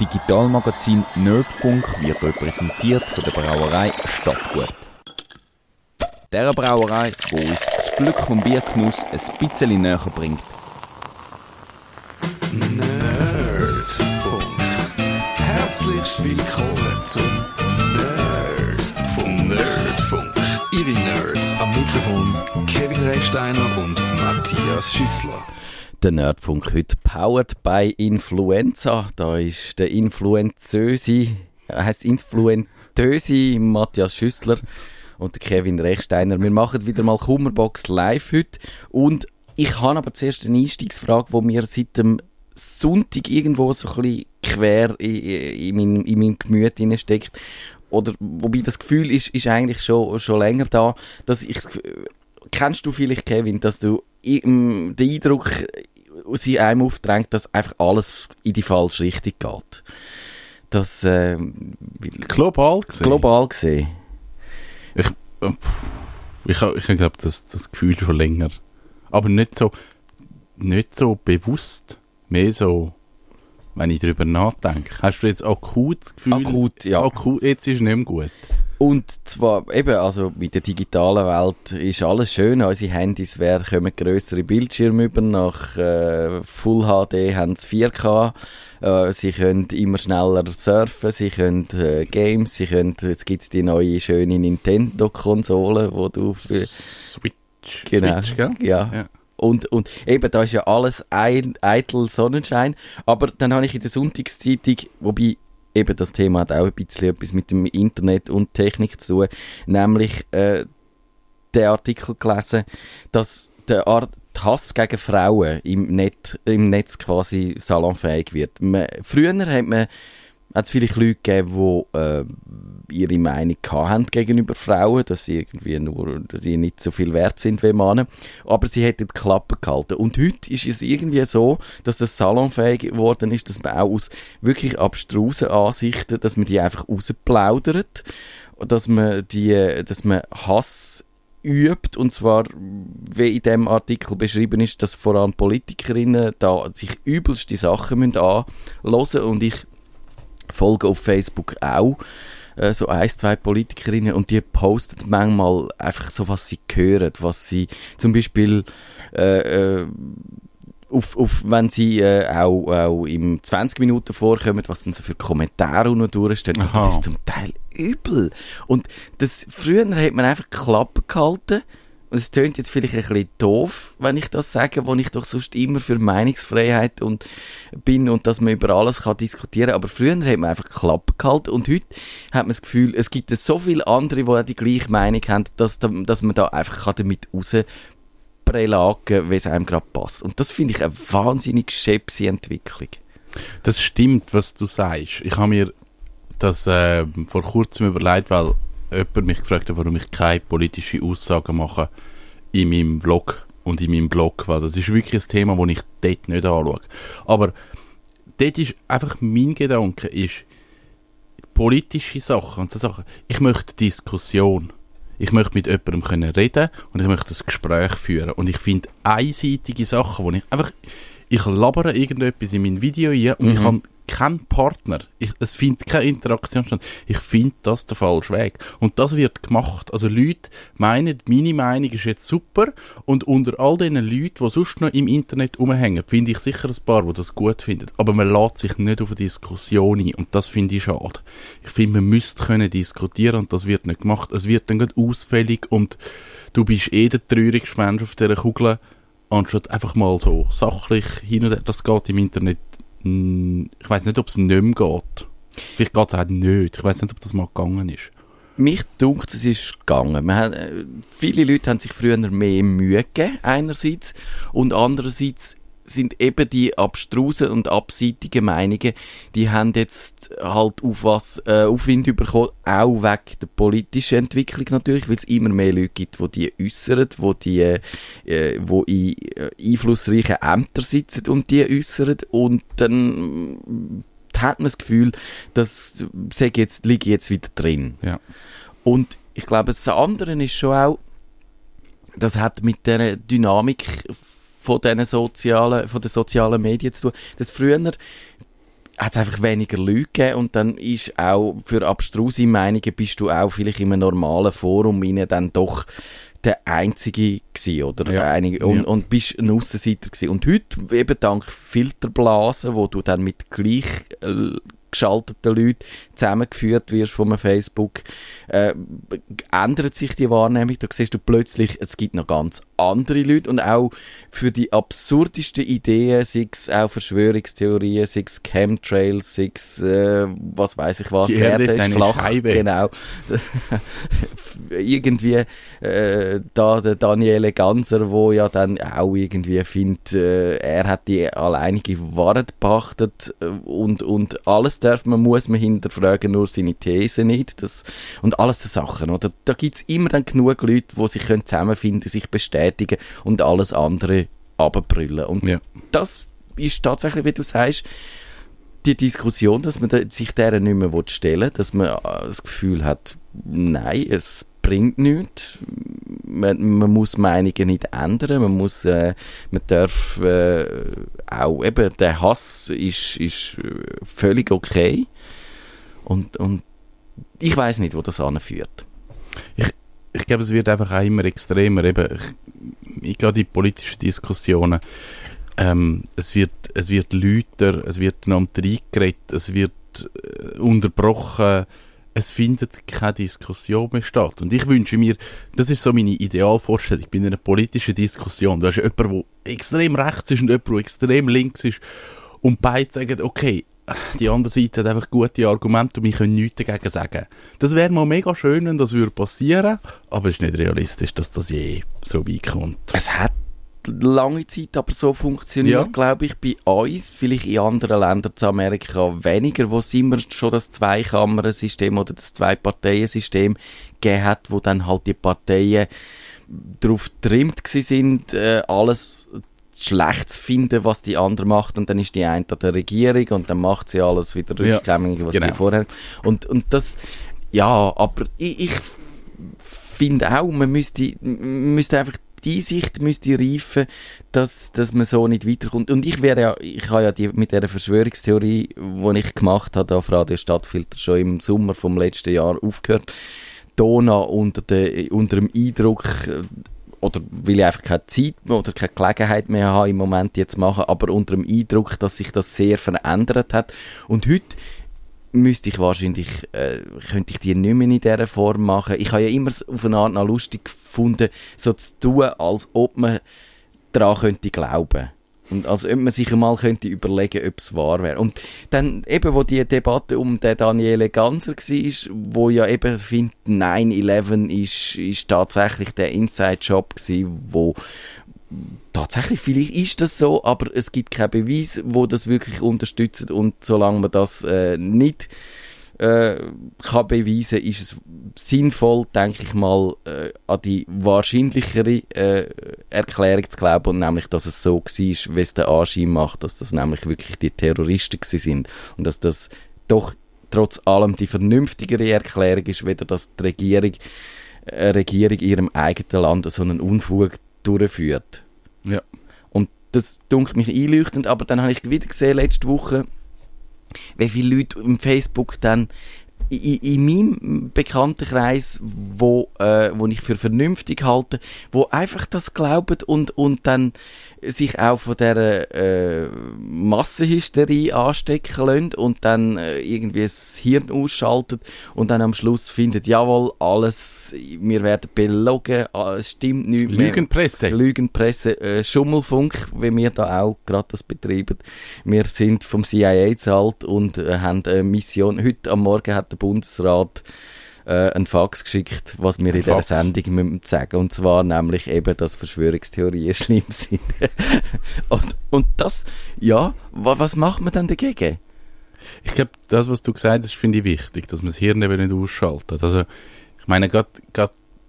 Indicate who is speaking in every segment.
Speaker 1: Digitalmagazin Nerdfunk wird euch präsentiert von der Brauerei Stadtgut. Der Brauerei, wo uns das Glück vom Biergenuss ein bisschen näher bringt.
Speaker 2: Nerdfunk. Herzlich willkommen zum Nerdfunk. Nerdfunk. Ihre Nerds am Mikrofon Kevin Recksteiner und Matthias Schüssler.
Speaker 1: Der Nerdfunk heute powered by Influenza. Da ist der Influenzösi, er heisst Influentösi Matthias Schüssler und Kevin Rechsteiner. Wir machen wieder mal Kummerbox live heute und ich habe aber zuerst eine Einstiegsfrage, die mir seit dem Sonntag irgendwo so ein bisschen quer in, in, mein, in meinem Gemüt steckt. Oder, wobei das Gefühl ist, ist eigentlich schon, schon länger da, dass ich, kennst du vielleicht, Kevin, dass du den Eindruck sie einem aufdrängt, dass einfach alles in die falsche Richtung geht. Das, äh,
Speaker 3: global gesehen?
Speaker 1: Global gesehen.
Speaker 3: Ich, äh, ich, ich, glaube, das, das Gefühl schon länger. Aber nicht so, nicht so bewusst. Mehr so, wenn ich darüber nachdenke. Hast du jetzt akut das Gefühl?
Speaker 1: Akut, ja.
Speaker 3: Akut, jetzt ist es nicht mehr gut.
Speaker 1: Und zwar eben, also mit der digitalen Welt ist alles schön. Unsere Handys werden, kommen grössere Bildschirme über. Nach äh, Full HD haben sie 4K. Äh, sie können immer schneller surfen, sie können äh, Games, sie können, jetzt gibt es die neue schöne Nintendo-Konsole, wo du... Für,
Speaker 3: Switch.
Speaker 1: Genau,
Speaker 3: Switch, gell?
Speaker 1: ja.
Speaker 3: Ja.
Speaker 1: Und, und eben, da ist ja alles ein, eitel Sonnenschein. Aber dann habe ich in der Sonntagszeitung, wobei eben das Thema hat auch ein bisschen etwas mit dem Internet und Technik zu tun, nämlich äh, den Artikel gelesen, dass der Art Hass gegen Frauen im, Net, im Netz quasi salonfähig wird. Man, früher hat man hat es vielleicht Leute gegeben, die äh, ihre Meinung haben gegenüber Frauen, dass sie irgendwie nur, dass sie nicht so viel wert sind wie Männer. Aber sie hätten die Klappe gehalten. Und heute ist es irgendwie so, dass das salonfähig geworden ist, dass man auch aus wirklich abstrusen Ansichten, dass man die einfach rausplaudert, dass man die, dass man Hass übt und zwar wie in dem Artikel beschrieben ist, dass vor allem Politikerinnen da sich übelste Sachen müssen anhören und ich folge auf Facebook auch äh, so ein, zwei Politikerinnen und die posten manchmal einfach so, was sie hören, was sie zum Beispiel äh, äh, auf, auf, wenn sie äh, auch, auch im 20 Minuten vorkommen, was dann so für Kommentare unten durchstehen. Und das ist zum Teil übel. Und das, früher hat man einfach Klappen gehalten und es tönt jetzt vielleicht ein bisschen doof, wenn ich das sage, wo ich doch sonst immer für Meinungsfreiheit und bin und dass man über alles kann diskutieren. Aber früher hat man einfach Klappe gehalten und heute hat man das Gefühl, es gibt so viele andere, die auch die gleiche Meinung haben, dass, dass man da einfach kann damit rausprelagen, wie es einem gerade passt. Und das finde ich eine wahnsinnig schäbse Entwicklung.
Speaker 3: Das stimmt, was du sagst. Ich habe mir das äh, vor kurzem überlegt, weil jemand mich gefragt hat, warum ich keine politischen Aussagen mache in meinem Vlog und in meinem Blog, weil das ist wirklich ein Thema, das ich dort nicht anschaue. Aber dort ist einfach mein Gedanke, ist politische Sachen und so Sachen. Ich möchte Diskussion. Ich möchte mit jemandem können reden und ich möchte ein Gespräch führen. Und ich finde einseitige Sachen, wo ich einfach, ich labere irgendetwas in mein Video rein und
Speaker 1: Mhm.
Speaker 3: ich habe keinen Partner. Ich, es findet keine Interaktion statt. Ich finde das der falsche Weg. Und das wird gemacht. Also Leute meinen, meine Meinung ist jetzt super und unter all diesen Leuten, die sonst noch im Internet rumhängen, finde ich sicher ein paar, die das gut finden. Aber man lässt sich nicht auf eine Diskussion ein und das finde ich schade. Ich finde, man müsste können diskutieren und das wird nicht gemacht. Es wird dann ausfällig und du bist eh der traurigste Mensch auf dieser Kugel, anstatt einfach mal so sachlich hin und her. Das geht im Internet ich weiß nicht, ob es nicht mehr geht. Vielleicht geht es auch nicht. Ich weiß nicht, ob das mal gegangen ist.
Speaker 1: Mich dunkt, es ist gegangen. Hat, äh, viele Leute haben sich früher mehr Mühe gegeben, einerseits, und andererseits sind eben die abstrusen und abseitigen Meinungen, die haben jetzt halt auf was äh, Aufwind bekommen, auch wegen der politischen Entwicklung natürlich, weil es immer mehr Leute gibt, die die äußern, wo die, äh, wo in äh, einflussreichen Ämtern sitzen und die äußern und dann äh, hat man das Gefühl, dass sag jetzt liege jetzt wieder drin.
Speaker 3: Ja.
Speaker 1: Und ich glaube, das andere ist schon auch, das hat mit der Dynamik von den sozialen, von den sozialen Medien zu tun, dass früher hat es einfach weniger Leute gegeben und dann ist auch für abstruse Meinungen bist du auch vielleicht in einem normalen Forum rein dann doch der Einzige gewesen, oder?
Speaker 3: Ja.
Speaker 1: Einige, und,
Speaker 3: Ja.
Speaker 1: und bist ein Aussenseiter gewesen. Und heute, eben dank Filterblasen, wo du dann mit gleich äh, geschalteten Leuten zusammengeführt wirst von einem Facebook, äh, ändert sich die Wahrnehmung. Da siehst du plötzlich, es gibt noch ganz andere Leute und auch für die absurdesten Ideen, sei es auch Verschwörungstheorien, sei es Chemtrails, sei es, äh, was weiß ich was,
Speaker 3: Die Erde ist eine Scheibe.
Speaker 1: Genau. irgendwie äh, da der Daniele Ganser, wo ja dann auch irgendwie findet, äh, er hat die alleinige Wahrheit pachtet äh, und, und alles darf man, muss man hinterfragen, nur seine These nicht. Das, und alles so Sachen, oder? Da gibt's immer dann genug Leute, die sich können zusammenfinden, sich bestätigen und alles andere abbrüllen. Und
Speaker 3: Ja.
Speaker 1: das ist tatsächlich, wie du sagst, die Diskussion, dass man sich deren nicht mehr stellen will, dass man äh, das Gefühl hat, nein, es bringt nichts. Man, man muss Meinungen nicht ändern, man muss, äh, man darf äh, auch, eben, der Hass ist, ist äh, völlig okay. Und, und ich weiß nicht, wo das anführt.
Speaker 3: ich glaube, es wird einfach auch immer extremer. Eben, ich, ich gehe die politischen Diskussionen. Ähm, es wird, es wird lauter, es wird einander reingeredet, es wird äh, unterbrochen. Es findet keine Diskussion mehr statt. Und ich wünsche mir, das ist so meine Idealvorstellung bei einer politischen Diskussion. Da ist jemand, der extrem rechts ist und jemand, der extrem links ist. Und beide sagen, okay, die andere Seite hat einfach gute Argumente und wir können nichts dagegen sagen. Das wäre mal mega schön, wenn das würde passieren, aber es ist nicht realistisch, dass das je so weit kommt.
Speaker 1: Es hat lange Zeit aber so funktioniert,
Speaker 3: Ja.
Speaker 1: glaube ich, bei uns, vielleicht in anderen Ländern zu Amerika weniger, wo es immer schon das Zweikammer-System oder das Zwei-Parteien-System gegeben hat, wo dann halt die Parteien darauf getrimmt sind, äh, alles schlecht zu finden, was die andere macht und dann ist die eine an der Regierung und dann macht sie alles wieder
Speaker 3: Ja,
Speaker 1: rückgängig, was
Speaker 3: genau.
Speaker 1: die vorher und, und das ja, aber ich, ich finde auch, man müsste, müsste einfach die Einsicht müsste reifen, dass, dass man so nicht weiterkommt. Und ich wäre ja, ich habe ja die, mit dieser Verschwörungstheorie, die ich gemacht habe, auf Radio Stadtfilter schon im Sommer vom letzten Jahr aufgehört. Dona unter, der, unter dem Eindruck, oder weil ich einfach keine Zeit mehr oder keine Gelegenheit mehr habe im Moment jetzt machen, aber unter dem Eindruck, dass sich das sehr verändert hat. Und heute müsste ich wahrscheinlich, äh, könnte ich die nicht mehr in dieser Form machen. Ich habe ja immer auf eine Art noch lustig gefunden, so zu tun, als ob man daran könnte glauben. Und als ob man sich einmal könnte überlegen, ob es wahr wäre. Und dann eben, wo die Debatte um den Daniele Ganser war, wo ja eben findet, 9-11 ist, ist tatsächlich der Inside-Job gewesen, wo tatsächlich, vielleicht ist das so, aber es gibt keinen Beweis, wo das wirklich unterstützt und solange man das äh, nicht äh, kann beweisen, ist es sinnvoll, denke ich mal, äh, an die wahrscheinlichere äh, Erklärung zu glauben, und nämlich, dass es so war, wie es der Anschein macht, dass das nämlich wirklich die Terroristen sind und dass das doch trotz allem die vernünftigere Erklärung ist, weder dass die Regierung, eine Regierung in ihrem eigenen Land so einen Unfug durchführt.
Speaker 3: Ja.
Speaker 1: Und das dunkelt mich einleuchtend, aber dann habe ich wieder gesehen, letzte Woche, wie viele Leute im Facebook dann in, in meinem Bekanntenkreis, wo, äh, wo ich für vernünftig halte, wo einfach das glauben und, und dann sich auch von dieser äh, Massenhysterie anstecken lassen und dann äh, irgendwie das Hirn ausschaltet und dann am Schluss findet, jawohl, alles, wir werden belogen, ah, es stimmt nicht mehr.
Speaker 3: Lügenpresse.
Speaker 1: Lügenpresse, äh, Schummelfunk, wie wir da auch gerade das betreiben. Wir sind vom CIA zahlt und äh, haben eine Mission. Heute am Morgen hat der Bundesrat äh, einen Fax geschickt, was wir in dieser
Speaker 3: Fax.
Speaker 1: Sendung müssen sagen Und zwar nämlich eben, dass Verschwörungstheorien schlimm sind. und, und das, ja, wa, was macht man dann dagegen?
Speaker 3: Ich glaube, das, was du gesagt hast, finde ich wichtig, dass man das Hirn eben nicht ausschaltet. Also, ich meine, gerade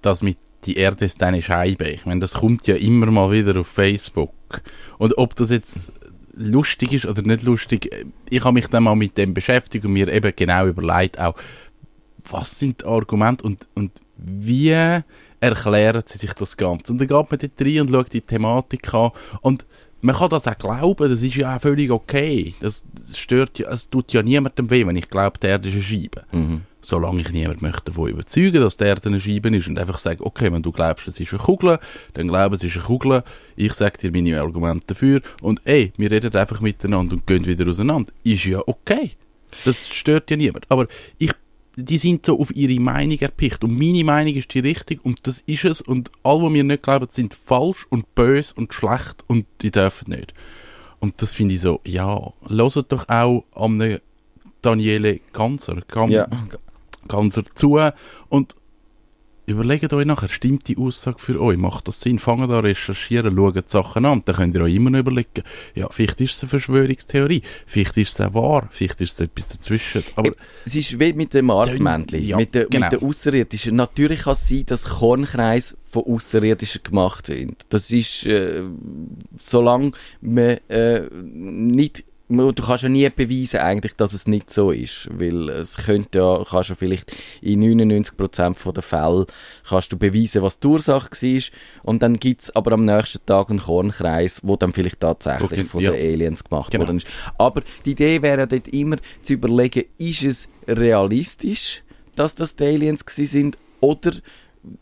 Speaker 3: das mit die Erde ist eine Scheibe. Ich meine, das kommt ja immer mal wieder auf Facebook. Und ob das jetzt lustig ist oder nicht lustig, ich habe mich dann mal mit dem beschäftigt und mir eben genau überlegt, auch, was sind die Argumente und, und wie erklären sie sich das Ganze. Und dann geht man dort rein und schaut die Thematik an und man kann das auch glauben, das ist ja auch völlig okay. Das stört ja, es tut ja niemandem weh, wenn ich glaube, die Erde ist eine Scheibe.
Speaker 1: Mhm.
Speaker 3: Solange ich niemand möchte davon überzeugen, dass die Erde eine Scheibe ist und einfach sage, okay, wenn du glaubst, es ist eine Kugel, dann glaub, es ist eine Kugel, ich sage dir meine Argumente dafür und ey, wir reden einfach miteinander und gehen wieder auseinander. Ist ja okay. Das stört ja niemand. Aber ich die sind so auf ihre Meinung erpicht. Und meine Meinung ist die richtige und das ist es. Und alle, die mir nicht glauben, sind falsch und böse und schlecht und die dürfen nicht. Und das finde ich so, ja, hört doch auch an Daniele Ganser, Gan
Speaker 1: Ja.
Speaker 3: Zu und überlegt euch nachher, stimmt die Aussage für euch? Macht das Sinn? Fangen da recherchieren, schauen die Sachen an. Dann könnt ihr euch immer noch überlegen, ja, vielleicht ist es eine Verschwörungstheorie, vielleicht ist es auch wahr, vielleicht ist es etwas dazwischen. Aber
Speaker 1: Es ist wie mit dem Marsmännchen,
Speaker 3: Ja,
Speaker 1: mit, den,
Speaker 3: genau.
Speaker 1: mit den Außerirdischen. Natürlich kann es sein, dass Kornkreise von Außerirdischen gemacht sind. Das ist, äh, solange man äh, nicht Du kannst ja nie beweisen eigentlich, dass es nicht so ist, weil es könnte ja, kannst ja vielleicht in 99% der Fälle kannst du beweisen, was die Ursache war und dann gibt es aber am nächsten Tag einen Kornkreis, wo dann vielleicht tatsächlich
Speaker 3: Okay,
Speaker 1: von
Speaker 3: ja.
Speaker 1: den Aliens gemacht
Speaker 3: Genau.
Speaker 1: worden ist. Aber die Idee wäre dort immer zu überlegen, ist es realistisch, dass das die Aliens sind oder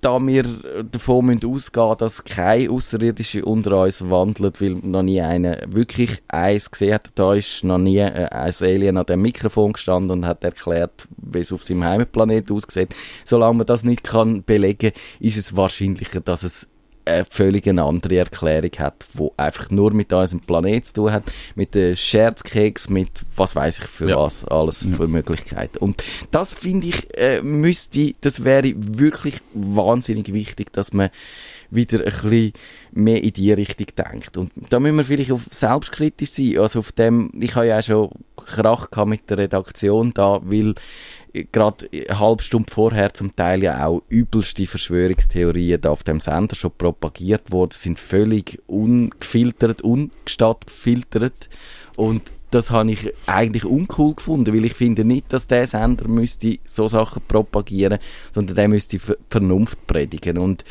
Speaker 1: da wir davon müssen ausgehen dass keine Außerirdische unter uns wandelt, weil noch nie einer wirklich eins gesehen hat. Da ist noch nie äh, ein Alien an dem Mikrofon gestanden und hat erklärt, wie es auf seinem Heimatplanet aussieht. Solange man das nicht kann belegen, ist es wahrscheinlicher, dass es eine völlig eine andere Erklärung hat, wo einfach nur mit unserem Planet zu tun hat, mit den Scherzkeks, mit was weiß ich für
Speaker 3: Ja.
Speaker 1: was, alles für Möglichkeiten. Und das finde ich, äh, müsste, das wäre wirklich wahnsinnig wichtig, dass man wieder ein bisschen mehr in die Richtung denkt. Und da müssen wir vielleicht auf selbstkritisch sein. Also auf dem, ich habe ja auch schon Krach gehabt mit der Redaktion da, weil gerade eine halbe Stunde vorher zum Teil ja auch übelste Verschwörungstheorien da auf dem Sender schon propagiert worden, sind völlig ungefiltert, ungestattgefiltert und das habe ich eigentlich uncool gefunden, weil ich finde nicht, dass der Sender müsste so Sachen propagieren, sondern der müsste Ver- Vernunft predigen. Und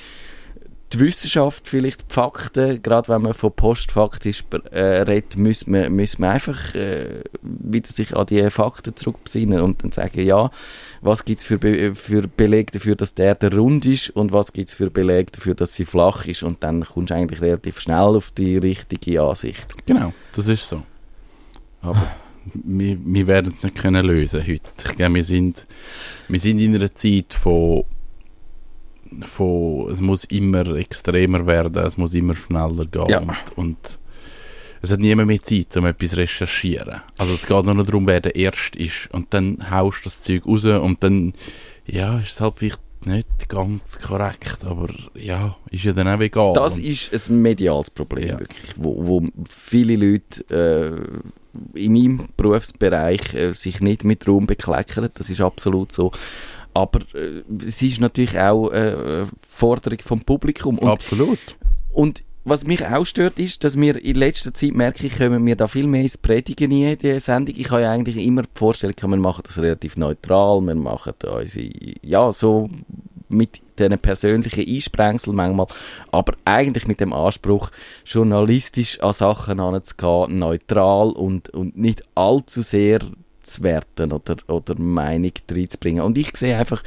Speaker 1: die Wissenschaft, vielleicht die Fakten, gerade wenn man von postfaktisch äh, redet, müssen man, müssen man einfach äh, wieder sich an die Fakten zurückbesinnen und dann sagen, ja, was gibt es für, Be für Belege dafür, dass die Erde rund ist und was gibt es für Belege dafür, dass sie flach ist und dann kommst du eigentlich relativ schnell auf die richtige Ansicht.
Speaker 3: genau, das ist so. Aber wir, wir werden es nicht können lösen heute. Ich glaube, wir sind, wir sind in einer Zeit von, von, es muss immer extremer werden, es muss immer schneller gehen.
Speaker 1: Ja.
Speaker 3: Und, und es hat niemand mehr Zeit, um etwas zu recherchieren. Also es geht nur noch darum, wer der Erste ist. Und dann haust du das Zeug raus und dann, ja, ist es halt vielleicht nicht ganz korrekt, aber ja, ist ja dann auch egal.
Speaker 1: Das ist ein mediales Problem,
Speaker 3: Ja.
Speaker 1: wirklich, wo, wo viele Leute äh, in meinem Berufsbereich äh, sich nicht mit Ruhm bekleckern, das ist absolut so. Aber äh, es ist natürlich auch äh, eine Forderung vom Publikum. Und,
Speaker 3: Absolut.
Speaker 1: und was mich auch stört, ist, dass wir in letzter Zeit, merke ich, kommen wir da viel mehr ins Predigen in dieser Sendung. Ich habe ja eigentlich immer die Vorstellung, wir machen das relativ neutral, wir machen da unsere, ja, so mit diesen persönlichen Einsprengsel manchmal, aber eigentlich mit dem Anspruch, journalistisch an Sachen anzugehen, neutral und, und nicht allzu sehr zu werten oder, oder Meinung reinzubringen. Und ich sehe einfach,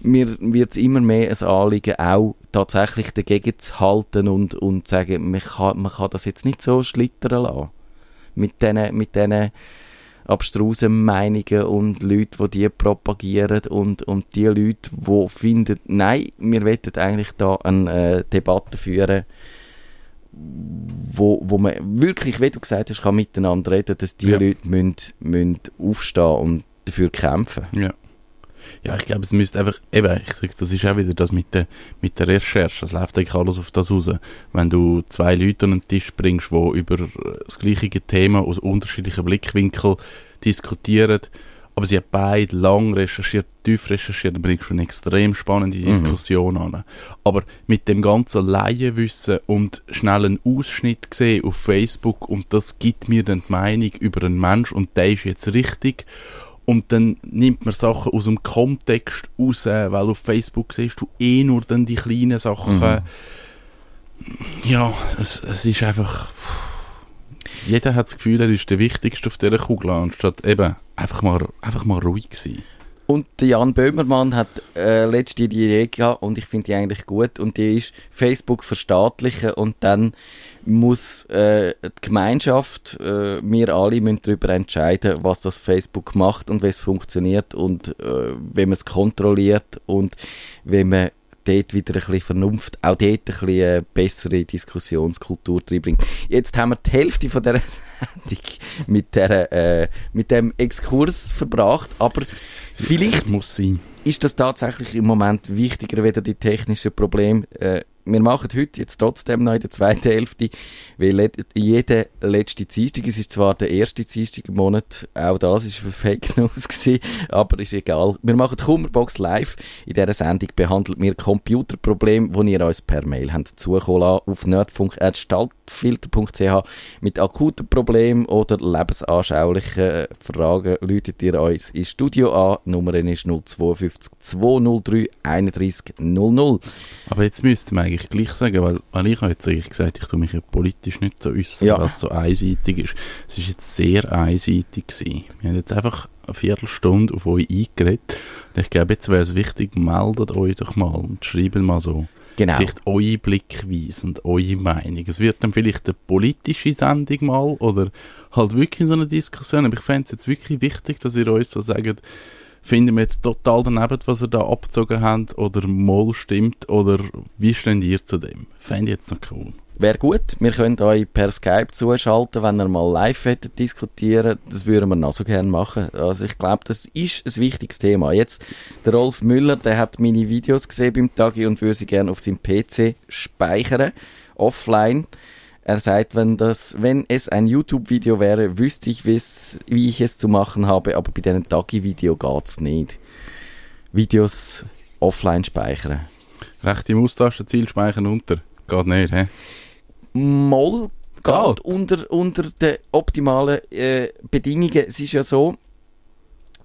Speaker 1: mir wird es immer mehr ein Anliegen, auch tatsächlich dagegen zu halten und, und zu sagen, man kann, man kann das jetzt nicht so schlittern lassen. Mit diesen mit abstrusen Meinungen und Leuten, die die propagieren und, und die Leute, die finden, nein, wir wollen eigentlich da eine äh, Debatte führen, wo, wo man wirklich, wie du gesagt hast, kann miteinander reden, dass die
Speaker 3: Ja.
Speaker 1: Leute müssen, müssen aufstehen und dafür kämpfen.
Speaker 3: Ja. Ja, ich glaube, es müsste einfach, eben, ich sag, das ist auch wieder das mit der, mit der Recherche, es läuft eigentlich alles auf das raus. Wenn du zwei Leute an den Tisch bringst, die über das gleiche Thema aus unterschiedlichen Blickwinkeln diskutieren, aber sie haben beide lang recherchiert, tief recherchiert, dann bringst du eine extrem spannende Diskussion an. Aber mit dem ganzen Laienwissen und schnellen Ausschnitt gesehen auf Facebook und das gibt mir dann die Meinung über einen Mensch und der ist jetzt richtig und dann nimmt man Sachen aus dem Kontext raus, weil auf Facebook siehst du eh nur dann die kleinen Sachen. Ja, es, es ist einfach... Jeder hat das Gefühl, er ist der Wichtigste auf dieser Kugel, anstatt eben einfach mal, einfach mal ruhig sein.
Speaker 1: Und Jan Böhmermann hat äh, letzte die Idee gehabt und ich finde die eigentlich gut und die ist Facebook verstaatlichen und dann muss äh, die Gemeinschaft, äh, wir alle müssen darüber entscheiden, was das Facebook macht und wie es funktioniert und äh, wie man es kontrolliert und wie man dort wieder ein bisschen Vernunft, auch dort ein bisschen äh, bessere Diskussionskultur reinbringt. Jetzt haben wir die Hälfte von dieser Sendung mit, der, äh, mit dem Exkurs verbracht, aber vielleicht
Speaker 3: Muss sein.
Speaker 1: ist das tatsächlich im Moment wichtiger wieder die technischen Probleme. Äh, wir machen heute jetzt trotzdem noch in der zweiten Hälfte, weil jeder letzte Dienstag, es ist zwar der erste Dienstag im Monat, auch das ist für Fake News gewesen, aber ist egal. Wir machen Kummerbox live. In dieser Sendung behandelt wir Computerprobleme, die ihr uns per Mail habt zukommen auf nerdfunk.staltfilter.ch mit akuten Problemen oder lebensanschaulichen Fragen läutet ihr uns ins Studio an. Die Nummer ist 052 203 31 00.
Speaker 3: Aber jetzt müsste man eigentlich gleich sagen, weil, weil ich habe jetzt eigentlich gesagt, ich tue mich ja politisch nicht so äußern,
Speaker 1: Ja.
Speaker 3: weil es so einseitig ist. Es ist jetzt sehr einseitig gewesen. Wir haben jetzt einfach eine Viertelstunde auf euch eingeredet. Und ich glaube, jetzt wäre es wichtig, meldet euch doch mal und schreibt mal so.
Speaker 1: Genau.
Speaker 3: Vielleicht eure Blickweise und eure Meinung. Es wird dann vielleicht eine politische Sendung mal oder halt wirklich so eine Diskussion. Aber ich fände es jetzt wirklich wichtig, dass ihr uns so sagt, finden wir jetzt total daneben, was ihr da abgezogen habt oder mal stimmt oder wie steht ihr zu dem? Fände ich jetzt noch cool.
Speaker 1: Wäre gut. Wir können euch per Skype zuschalten, wenn ihr mal live hättet diskutieren. Das würden wir noch so gerne machen. Also ich glaube, das ist ein wichtiges Thema. Jetzt, der Rolf Müller, der hat meine Videos gesehen beim Tagi und würde sie gerne auf seinem PC speichern, offline. Er sagt, wenn, das, wenn es ein YouTube-Video wäre, wüsste ich, wie ich es zu machen habe, aber bei diesem Tagi-Video geht es nicht. Videos offline speichern.
Speaker 3: Rechte Maustaste, Ziel speichern unter. Geht nicht, hä?
Speaker 1: Moll geht
Speaker 3: Geht.
Speaker 1: unter, unter den optimalen äh, Bedingungen. Es ist ja so,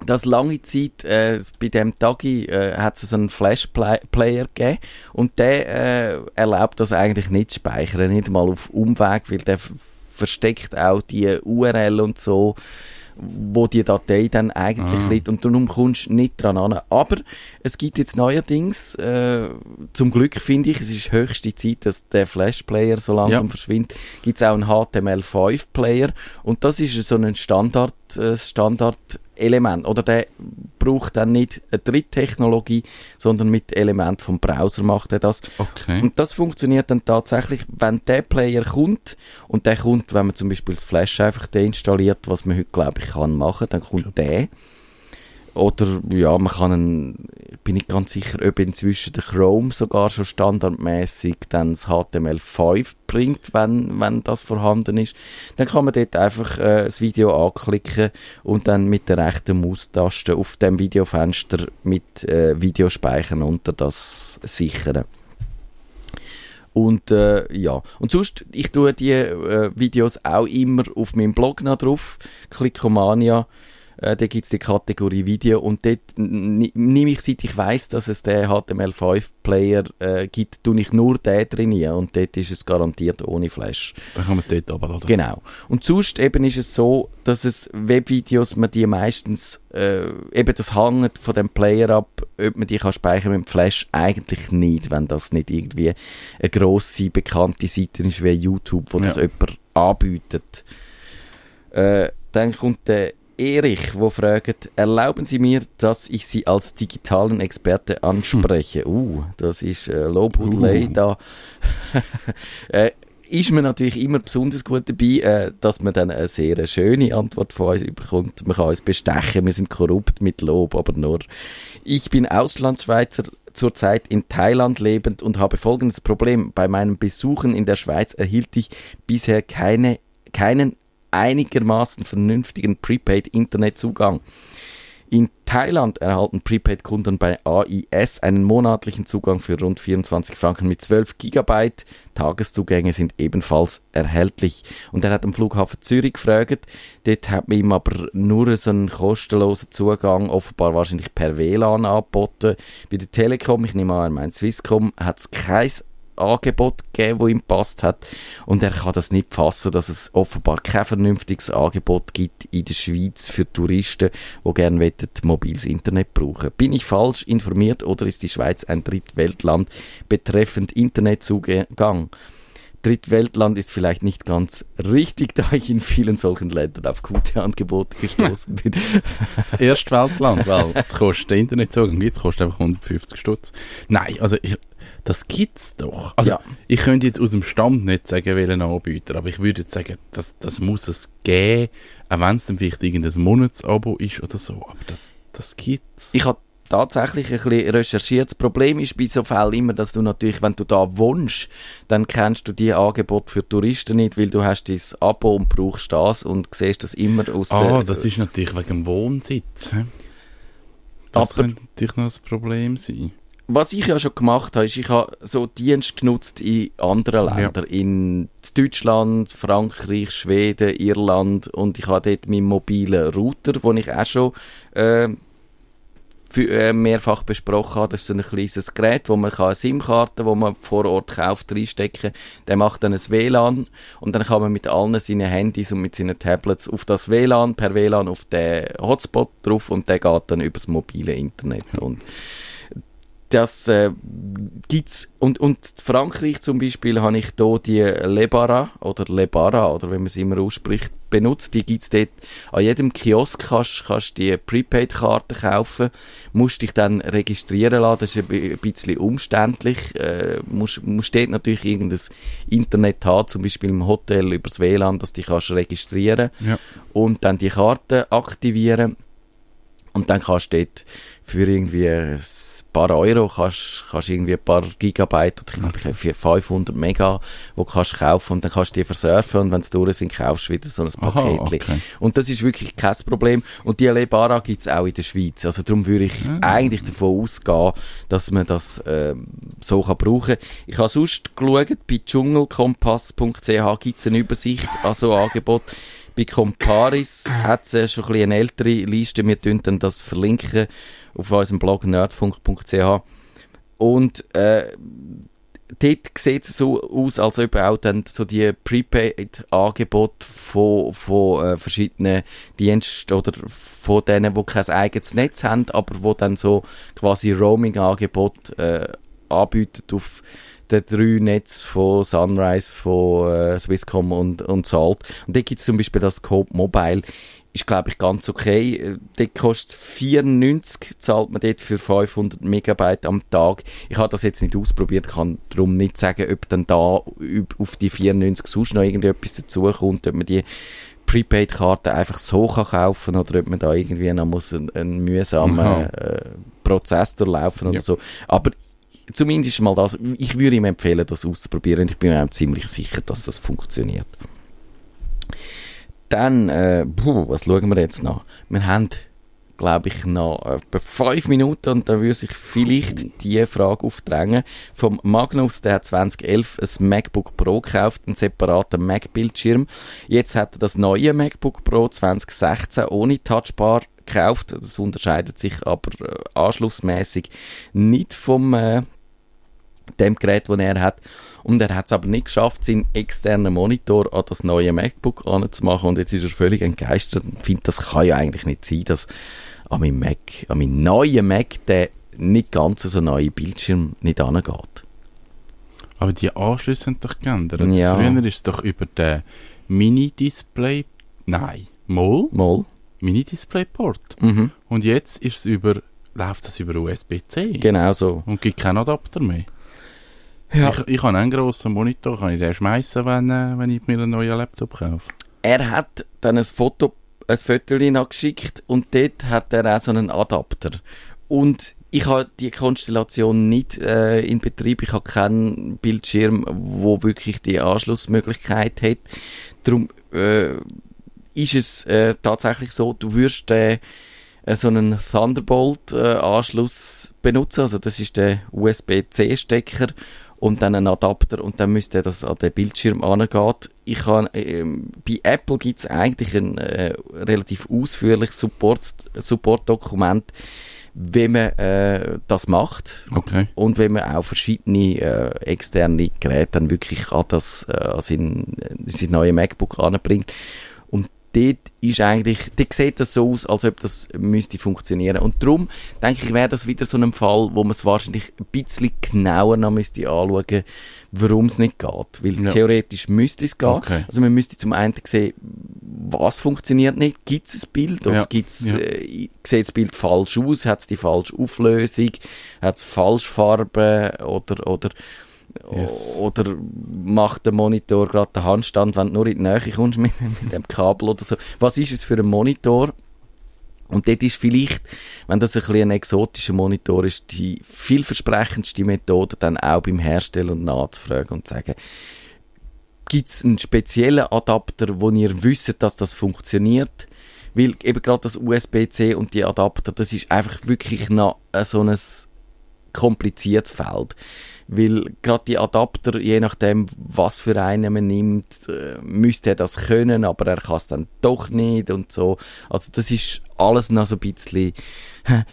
Speaker 1: dass lange Zeit äh, bei dem Tagi äh, hat es einen Flash-Player gegeben und der äh, erlaubt das eigentlich nicht zu speichern, nicht mal auf Umweg, weil der versteckt auch die URL und so, wo die Datei dann eigentlich
Speaker 3: Ah.
Speaker 1: liegt und darum kommst du nicht dran an. Aber es gibt jetzt neuerdings, äh, zum Glück finde ich, es ist höchste Zeit, dass der Flash-Player so langsam
Speaker 3: Ja.
Speaker 1: verschwindet, gibt es auch einen HTML5-Player und das ist so ein Standard, äh, Standard-Element. Oder der braucht dann nicht eine Dritttechnologie, sondern mit Element vom Browser macht er das.
Speaker 3: Okay.
Speaker 1: Und das funktioniert dann tatsächlich, wenn der Player kommt und der kommt, wenn man zum Beispiel das Flash einfach deinstalliert, was man heute glaube ich kann machen, dann kommt der. Oder ja, man kann einen, ich bin nicht ganz sicher, ob inzwischen der Chrome sogar schon standardmäßig dann das HTML5 bringt, wenn, wenn das vorhanden ist. Dann kann man dort einfach äh, das Video anklicken und dann mit der rechten Maustaste auf dem Videofenster mit äh, Videospeichern unter das sichern. Und äh, ja, und sonst, ich tue die äh, Videos auch immer auf meinem Blog noch drauf, Clickomania. Äh, da gibt es die Kategorie Video und dort nehme ich, seit ich weiß, dass es den HTML5-Player äh, gibt, tue ich nur den trainieren und dort ist es garantiert ohne Flash.
Speaker 3: Dann kann man es dort runterladen.
Speaker 1: Genau. Und sonst eben ist es so, dass es Webvideos, man die meistens, äh, eben das hängt von dem Player ab, ob man die kann speichern mit dem Flash, eigentlich nicht, wenn das nicht irgendwie eine grosse, bekannte Seite ist wie YouTube, wo das
Speaker 3: Ja.
Speaker 1: jemand anbietet. Äh, dann kommt der Erich, wo fragt, erlauben Sie mir, dass ich Sie als digitalen Experte anspreche? Uh, das ist äh, Lobhudelei
Speaker 3: Uh.
Speaker 1: da. äh, ist man natürlich immer besonders gut dabei, äh, dass man dann eine sehr schöne Antwort von uns überkommt. Man kann uns bestechen, wir sind korrupt mit Lob, aber nur. Ich bin Auslandsschweizer, zurzeit in Thailand lebend und habe folgendes Problem. Bei meinen Besuchen in der Schweiz erhielt ich bisher keine, keinen einigermaßen vernünftigen Prepaid-Internetzugang. In Thailand erhalten Prepaid-Kunden bei AIS einen monatlichen Zugang für rund 24 Franken mit 12 Gigabyte. Tageszugänge sind ebenfalls erhältlich. Und er hat am Flughafen Zürich gefragt. Dort hat man ihm aber nur so einen kostenlosen Zugang, offenbar wahrscheinlich per WLAN angeboten. Bei der Telekom, ich nehme an, er meint Swisscom, hat es kein Angebot gegeben, das ihm passt hat. Und er kann das nicht fassen, dass es offenbar kein vernünftiges Angebot gibt in der Schweiz für Touristen, die gerne mobiles Internet brauchen. Bin ich falsch informiert oder ist die Schweiz ein Drittweltland betreffend Internetzugang? Drittweltland ist vielleicht nicht ganz richtig, da ich in vielen solchen Ländern auf gute Angebote gestoßen bin.
Speaker 3: Das Erstweltland, weil es kostet Internetzugang, jetzt kostet einfach 150 Stutz. Nein, also ich, das gibt's doch. Also
Speaker 1: Ja.
Speaker 3: ich könnte jetzt aus dem Stand nicht sagen, welchen Anbieter, aber ich würde jetzt sagen, das, das muss es geben, auch wenn es dann vielleicht irgendein Monatsabo ist oder so, aber das, das gibt's.
Speaker 1: Ich habe tatsächlich ein bisschen recherchiert. Das Problem ist bei so Fällen immer, dass du natürlich, wenn du da wohnst, dann kennst du die Angebote für Touristen nicht, weil du hast dein Abo und brauchst das und siehst das immer aus
Speaker 3: Ah,
Speaker 1: der...
Speaker 3: das ist natürlich wegen dem Wohnsitz. Das
Speaker 1: Aber-
Speaker 3: könnte natürlich noch ein Problem sein.
Speaker 1: Was ich ja schon gemacht habe, ist, ich habe so Dienst genutzt in anderen
Speaker 3: Ja.
Speaker 1: Ländern. In Deutschland, Frankreich, Schweden, Irland und ich habe dort meinen mobilen Router, den ich auch schon äh, für, äh, mehrfach besprochen habe. Das ist so ein kleines Gerät, wo man kann eine SIM-Karte, die man vor Ort kauft, reinstecken Der macht dann ein WLAN und dann kann man mit allen seinen Handys und mit seinen Tablets auf das WLAN, per WLAN auf den Hotspot drauf und der geht dann übers mobile Internet. Und das äh, gibt's und und Frankreich zum Beispiel habe ich da die Lebara oder Lebara oder wie man es immer ausspricht benutzt. Die gibt's dort an jedem Kiosk kannst kannst die Prepaid-Karte kaufen, musst dich dann registrieren lassen. Das ist ein bi- ein bisschen umständlich. Äh, musst musst dort natürlich irgendein Internet haben, zum Beispiel im Hotel übers WLAN, dass du dich kannst registrieren
Speaker 3: Ja.
Speaker 1: und dann die Karte aktivieren. Und dann kannst du dort für irgendwie ein paar Euro kannst, kannst irgendwie ein paar Gigabyte oder ich glaube für 500 Mega, wo kannst kaufen und dann kannst du die versurfen und wenn sie durch sind, kaufst du wieder so ein Paket.
Speaker 3: okay.
Speaker 1: Und das ist wirklich kein Problem. Und die Lebara gibt es auch in der Schweiz. Also darum würde ich eigentlich davon ausgehen, dass man das ähm, so kann brauchen kann. Ich habe sonst geschaut, bei dschungelkompass.ch gibt es eine Übersicht an so Angebot. Bei Comparis hat es äh, schon ein bisschen eine ältere Liste. Wir tun dann das verlinken auf unserem Blog nerdfunk.ch. Und äh, dort sieht es so aus, als ob auch dann so die Prepaid-Angebote von, von äh, verschiedenen Diensten oder von denen, die kein eigenes Netz haben, aber wo dann so quasi Roaming-Angebot äh, anbieten auf den drei Netz von Sunrise, von äh, Swisscom und, und Salt. Und dort gibt es zum Beispiel das Coop Mobile. Ist, glaube ich, ganz okay. Äh, Dort kostet 94, zahlt man dort für 500 Megabyte am Tag. Ich habe das jetzt nicht ausprobiert, kann darum nicht sagen, ob dann da auf die 94 sonst noch irgendetwas dazukommt, ob man die Prepaid-Karte einfach so kann kaufen oder ob man da irgendwie noch muss einen, einen mühsamen äh, Prozess durchlaufen oder
Speaker 3: Ja.
Speaker 1: so. Aber zumindest mal das. Ich würde ihm empfehlen, das auszuprobieren. Ich bin mir auch ziemlich sicher, dass das funktioniert. Dann, äh, puh, was schauen wir jetzt noch? Wir haben, glaube ich, noch etwa fünf Minuten und da würde sich vielleicht die Frage aufdrängen. Vom Magnus, der hat 2011 ein MacBook Pro gekauft, einen separaten Mac-Bildschirm. Jetzt hat er das neue MacBook Pro 2016 ohne Touchbar gekauft. Das unterscheidet sich aber äh, anschlussmäßig nicht vom äh, dem Gerät, das er hat. Und er hat es aber nicht geschafft, seinen externen Monitor an das neue MacBook anzumachen. Und jetzt ist er völlig entgeistert und findet, das kann ja eigentlich nicht sein, dass an meinem Mac, an meinem neuen Mac, der nicht ganz so neue Bildschirm nicht angeht.
Speaker 3: Aber die Anschlüsse sind doch geändert.
Speaker 1: Ja.
Speaker 3: Früher ist es doch über den Mini-Display... Nein, Moll?
Speaker 1: Mal.
Speaker 3: Mini-Display-Port.
Speaker 1: Mhm.
Speaker 3: Und jetzt ist es über... Läuft das über USB-C?
Speaker 1: Genau so.
Speaker 3: Und gibt keinen Adapter mehr.
Speaker 1: Ja.
Speaker 3: Ich, ich habe einen grossen Monitor, kann ich den schmeißen, wenn, äh, wenn ich mir einen neuen Laptop kaufe?
Speaker 1: Er hat dann ein Foto, ein Foto nachgeschickt und dort hat er auch so einen Adapter. Und ich habe die Konstellation nicht äh, in Betrieb. Ich habe keinen Bildschirm, wo wirklich die Anschlussmöglichkeit hat. Darum äh, ist es äh, tatsächlich so, du wirst äh, äh, so einen Thunderbolt-Anschluss benutzen. Also das ist der USB-C-Stecker und dann ein Adapter und dann müsste das an den Bildschirm angeht. Ich kann, ähm, bei Apple gibt es eigentlich ein äh, relativ ausführliches Support- Support-Dokument, wenn man äh, das macht
Speaker 3: Okay.
Speaker 1: und wenn man auch verschiedene äh, externe Geräte dann wirklich an das äh, an sein, äh, sein neue MacBook anbringt. Dort ist eigentlich, dort sieht das so aus, als ob das müsste funktionieren. Und darum denke ich, wäre das wieder so ein Fall, wo man es wahrscheinlich ein bisschen genauer noch müsste anschauen, warum es nicht geht. Weil
Speaker 3: Ja.
Speaker 1: theoretisch müsste es gehen.
Speaker 3: Okay.
Speaker 1: Also man müsste zum einen sehen, was funktioniert nicht. Gibt es ein Bild oder
Speaker 3: Ja,
Speaker 1: gibt's,
Speaker 3: ja.
Speaker 1: äh, sieht das Bild falsch aus? Hat es die falsche Auflösung? Hat es Falschfarben? Oder, oder,
Speaker 3: Yes.
Speaker 1: oder macht der Monitor gerade den Handstand, wenn du nur in die Nähe kommst mit, mit dem Kabel oder so? Was ist es für ein Monitor? Und dort ist vielleicht, wenn das ein, ein exotischer Monitor ist, die vielversprechendste Methode, dann auch beim Hersteller nachzufragen und zu sagen, gibt es einen speziellen Adapter, wo ihr wisst, dass das funktioniert? Weil eben gerade das USB-C und die Adapter, das ist einfach wirklich noch so ein kompliziertes Feld. Weil gerade die Adapter, je nachdem, was für einen man nimmt, äh, müsste er das können, aber er kann es dann doch nicht und so. Also das ist alles noch so ein bisschen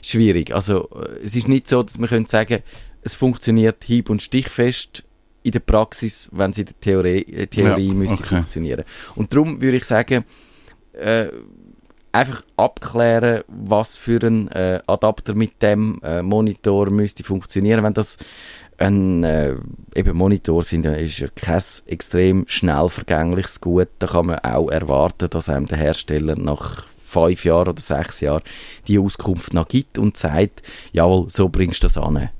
Speaker 1: schwierig. Also äh, es ist nicht so, dass man könnte sagen, es funktioniert hieb- und stichfest in der Praxis, wenn es in der Theorie, äh, Theorie
Speaker 3: Ja,
Speaker 1: müsste
Speaker 3: okay.
Speaker 1: funktionieren. Und darum würde ich sagen, äh, einfach abklären, was für ein äh, Adapter mit dem äh, Monitor müsste funktionieren. Wenn das ein äh, eben Monitor sind, ist ja kein extrem schnell vergängliches Gut. Da kann man auch erwarten, dass einem der Hersteller nach fünf Jahren oder sechs Jahren die Auskunft noch gibt und sagt, jawohl, so bringst du das an.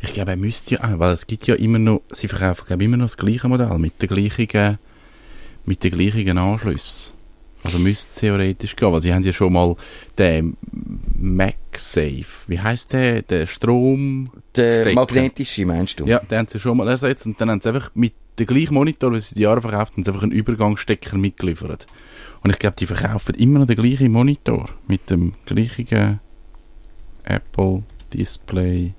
Speaker 3: Ich glaube, er müsste ja auch, weil es gibt ja immer noch, sie verkaufen glaube immer noch das gleiche Modell mit den gleichen, mit den gleichen Anschlüssen. Also müsste es theoretisch gehen, weil sie haben ja schon mal den MagSafe, wie heißt der, der Strom...
Speaker 1: Der
Speaker 3: Stecker.
Speaker 1: magnetische, meinst du?
Speaker 3: Ja, den haben sie schon mal ersetzt und dann haben sie einfach mit dem gleichen Monitor, wie sie die Jahre verkauft haben, sie einfach einen Übergangsstecker mitgeliefert. Und ich glaube, die verkaufen immer noch den gleichen Monitor mit dem gleichen Apple Display.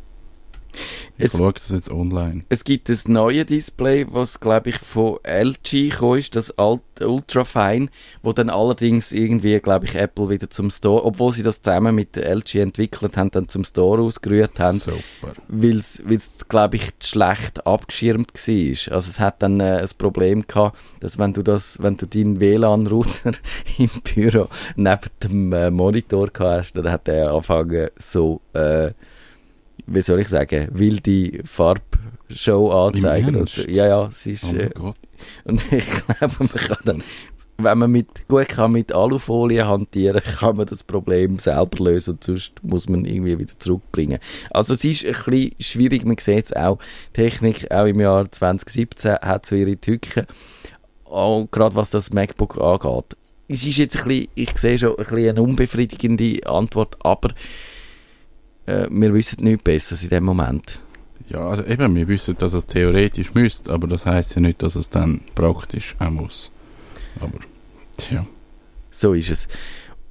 Speaker 3: Ich
Speaker 1: Es-
Speaker 3: schaue das jetzt online.
Speaker 1: Es gibt ein neues Display, was glaube ich von LG gekommen ist, das Alt Ultrafine, wo dann allerdings irgendwie, glaube ich, Apple wieder zum Store, obwohl sie das zusammen mit der LG entwickelt haben, dann zum Store ausgerührt haben,
Speaker 3: Super.
Speaker 1: weil es, glaube ich, schlecht abgeschirmt war. Also es hat dann äh, ein Problem gehabt, dass wenn du das, wenn du deinen WLAN-Router im Büro neben dem äh, Monitor gehabt hast, dann hat er angefangen so, äh, wie soll ich sagen, wilde Farbshow anzeigen. Also, ja, ja, es ist,
Speaker 3: Oh
Speaker 1: äh, und ich glaube, man kann dann, wenn man mit, gut kann mit Alufolie hantieren, kann man das Problem selber lösen und sonst muss man irgendwie wieder zurückbringen. Also es ist ein bisschen schwierig, man sieht es auch, Technik auch im Jahr 2017 hat so ihre Tücken, auch gerade was das MacBook angeht. Es ist jetzt ein bisschen, ich sehe schon ein bisschen eine unbefriedigende Antwort, aber äh, wir wissen nichts Besseres in dem Moment.
Speaker 3: Ja, also eben, wir wissen, dass es theoretisch müsste, aber das heißt ja nicht, dass es dann praktisch auch muss. Aber, tja.
Speaker 1: So ist es.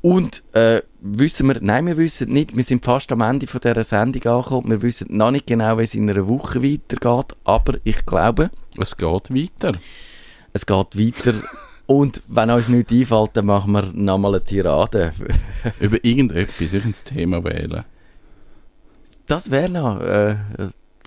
Speaker 1: Und äh, wissen wir, nein, wir wissen nicht, wir sind fast am Ende von dieser Sendung angekommen, wir wissen noch nicht genau, wie es in einer Woche weitergeht, aber ich glaube,
Speaker 3: Es geht weiter.
Speaker 1: es geht weiter. Und wenn uns nichts einfällt, dann machen wir nochmal eine Tirade.
Speaker 3: Über irgendetwas, ins Thema wählen.
Speaker 1: Das wäre noch, äh,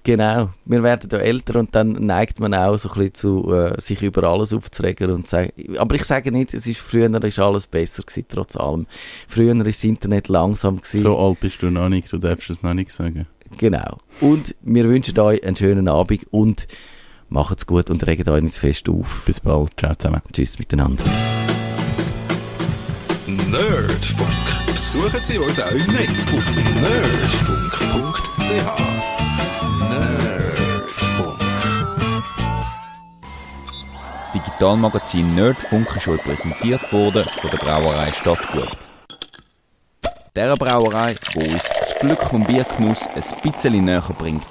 Speaker 1: genau. Wir werden ja älter und dann neigt man auch so ein bisschen zu, äh, sich über alles aufzuregen und sagen, aber ich sage nicht, es ist, früher ist alles besser gewesen, trotz allem. Früher ist das Internet langsam gewesen.
Speaker 3: So alt bist du noch nicht, du darfst es noch nicht sagen.
Speaker 1: Genau. Und wir wünschen euch einen schönen Abend und macht's gut und regt euch nicht zu fest auf.
Speaker 3: Bis bald, ciao zusammen.
Speaker 1: Tschüss miteinander.
Speaker 2: Nerdfunk. Besuchen Sie uns auch im Netz auf nerdfunk.ch. Nerdfunk.
Speaker 4: Das Digitalmagazin Nerdfunk ist euch präsentiert worden von der Brauerei Stadtgut. Der Brauerei, die uns das Glück vom Biergenuss ein bisschen näher bringt.